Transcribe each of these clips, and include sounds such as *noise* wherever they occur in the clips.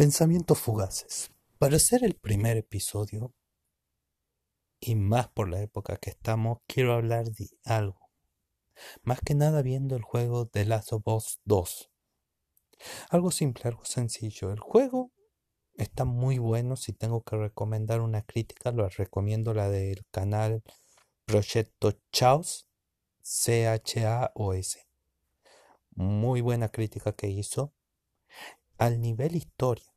Pensamientos fugaces. Para ser el primer episodio, y más por la época que estamos, quiero hablar de algo. Más que nada viendo el juego de Last of Us 2. Algo simple, algo sencillo. El juego está muy bueno. Si tengo que recomendar una crítica, lo recomiendo la del canal Proyecto Chaos, C-H-A-O-S. Muy buena crítica que hizo. Al nivel historia.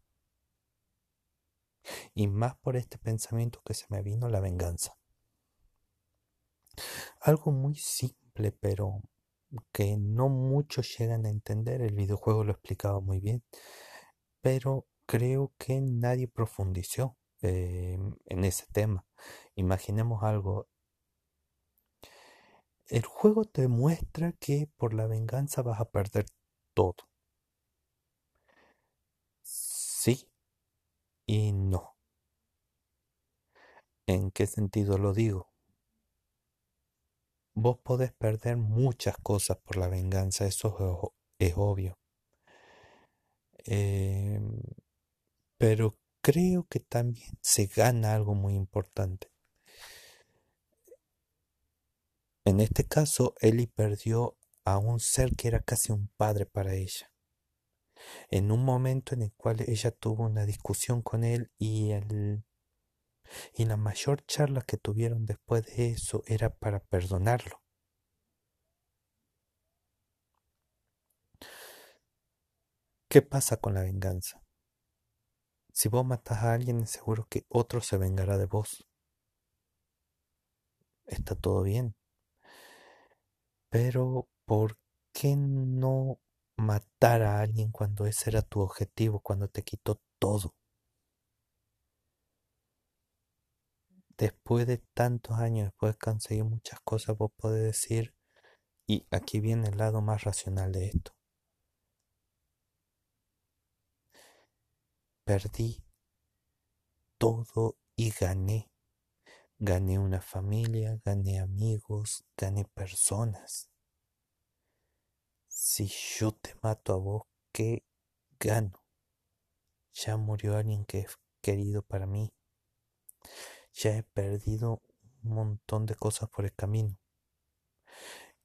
Y más por este pensamiento que se me vino la venganza. Algo muy simple, pero que no muchos llegan a entender. El videojuego lo explicaba muy bien. Pero creo que nadie profundizó eh, en ese tema. Imaginemos algo. El juego te muestra que por la venganza vas a perder todo. Sí y. ¿En qué sentido lo digo? Vos podés perder muchas cosas por la venganza, eso es, obvio. Em, pero creo que también se gana algo muy importante. En este caso, Ellie perdió a un ser que era casi un padre para ella. En un momento en el cual ella tuvo una discusión con él y el y la mayor charla que tuvieron después de eso era para perdonarlo. ¿Qué pasa con la venganza? Si vos matas a alguien, es seguro que otro se vengará de vos. Está todo bien. Pero, ¿por qué no matar a alguien cuando ese era tu objetivo, cuando te quitó todo? Después de tantos años, después de conseguir muchas cosas, vos podés decir, y aquí viene el lado más racional de esto. Perdí todo y gané. Gané una familia, gané amigos, gané personas. Si yo te mato a vos, ¿qué gano? Ya murió alguien que es querido para mí. Ya he perdido un montón de cosas por el camino.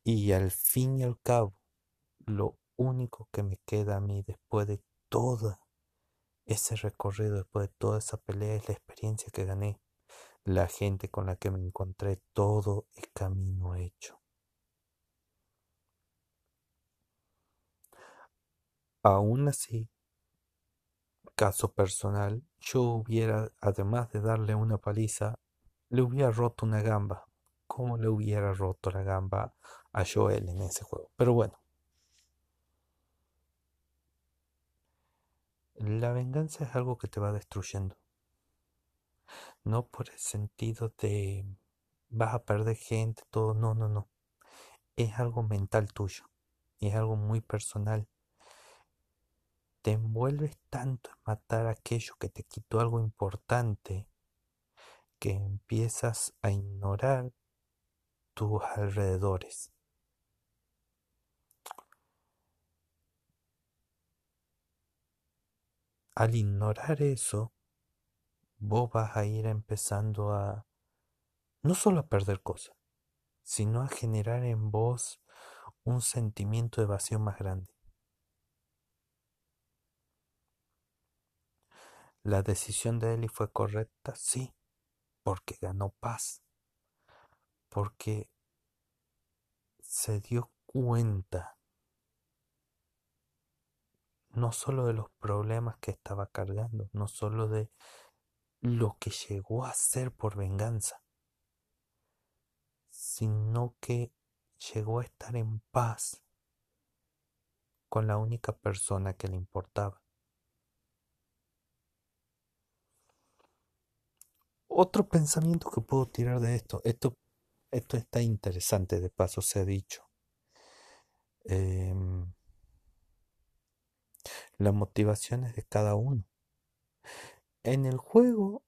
Y al fin y al cabo, lo único que me queda a mí después de todo ese recorrido, después de toda esa pelea, es la experiencia que gané la gente con la que me encontré, todo el camino hecho. Aún así, caso personal, yo hubiera, además de darle una paliza, le hubiera roto una gamba, como le hubiera roto la gamba a Joel en ese juego. Pero bueno. La venganza es algo que te va destruyendo no por el sentido de vas a perder gente, todo, no, no, no. Es algo mental tuyo, es algo muy personal. Te envuelves tanto en matar aquello que te quitó algo importante que empiezas a ignorar tus alrededores. Al ignorar eso, vos vas a ir empezando a no solo a perder cosas, sino a generar en vos un sentimiento de vacío más grande. La decisión de Eli fue correcta, sí, porque ganó paz, porque se dio cuenta no solo de los problemas que estaba cargando, no solo de lo que llegó a ser por venganza, sino que llegó a estar en paz con la única persona que le importaba. Otro pensamiento que puedo tirar de esto, esto, esto está interesante, de paso se ha dicho. Em, las motivaciones de cada uno. En el juego,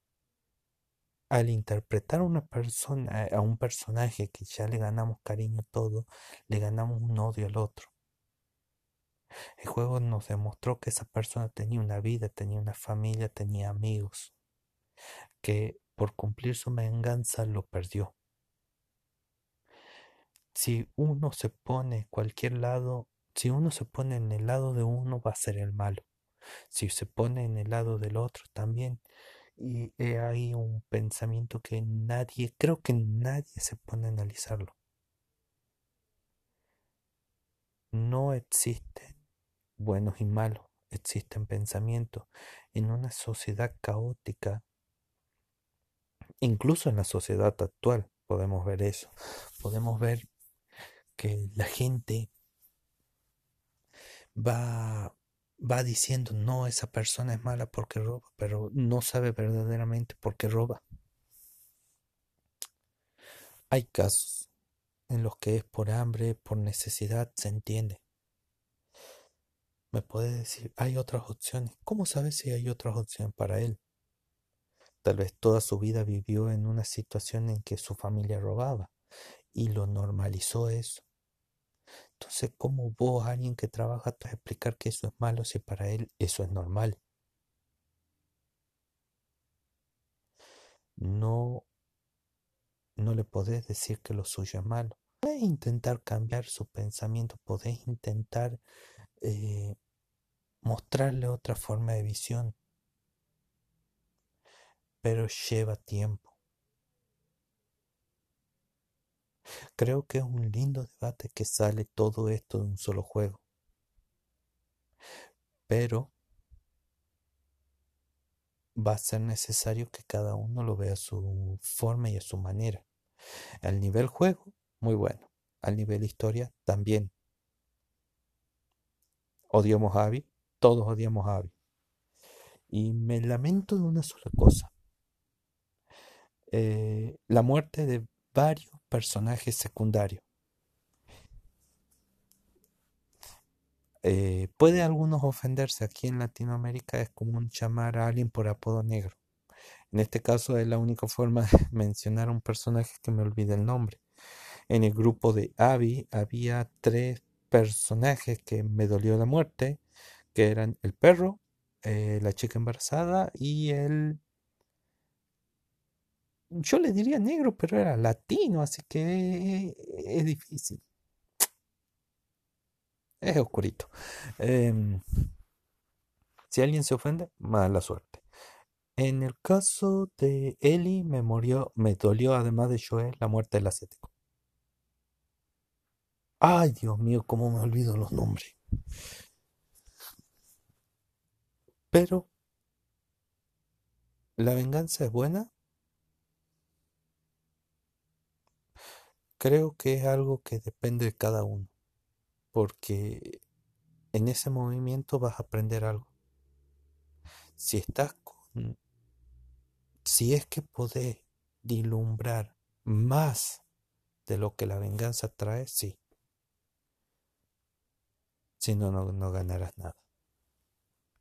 al interpretar a una persona, a un personaje que ya le ganamos cariño todo, le ganamos un odio al otro. El juego nos demostró que esa persona tenía una vida, tenía una familia, tenía amigos, que por cumplir su venganza lo perdió. Si uno se pone cualquier lado, si uno se pone en el lado de uno va a ser el malo. Si se pone en el lado del otro también. Y hay un pensamiento que nadie, creo que nadie se pone a analizarlo. No existen buenos y malos, existen pensamientos. En una sociedad caótica, incluso en la sociedad actual, podemos ver eso. Podemos ver que la gente va, va diciendo, no, esa persona es mala porque roba, pero no sabe verdaderamente por qué roba. Hay casos en los que es por hambre, por necesidad, se entiende. Me puede decir, hay otras opciones. ¿Cómo sabe si hay otras opciones para él? Tal vez toda su vida vivió en una situación en que su familia robaba y lo normalizó eso. Entonces, ¿cómo vos, alguien que trabaja, te explicar que eso es malo si para él eso es normal? No, no le podés decir que lo suyo es malo podés intentar cambiar su pensamiento, podés intentar eh, mostrarle otra forma de visión, pero lleva tiempo. Creo que es un lindo debate que sale todo esto de un solo juego, pero va a ser necesario que cada uno lo vea a su forma y a su manera. Al nivel juego muy bueno. Al nivel historia, también. Odiamos a Abby, todos odiamos a Abby. Y me lamento de una sola cosa. Eh, la muerte de varios personajes secundarios. Eh, puede algunos ofenderse. Aquí en Latinoamérica es común llamar a alguien por apodo negro. En este caso es la única forma de *laughs* mencionar a un personaje que me olvide el nombre. En el grupo de Abby había tres personajes que me dolió la muerte, que eran el perro, eh, la chica embarazada y el... Yo le diría negro, pero era latino, así que es difícil. Es oscurito. Em, si alguien se ofende, mala suerte. En el caso de Eli, me murió, me dolió además de Joel la muerte del asiático. Ay, Dios mío, cómo me olvido los nombres. Pero, ¿la venganza es buena? Creo que es algo que depende de cada uno, porque en ese movimiento vas a aprender algo. Si estás con... Si es que podés dilumbrar más de lo que la venganza trae, sí. Si no, no, no ganarás nada.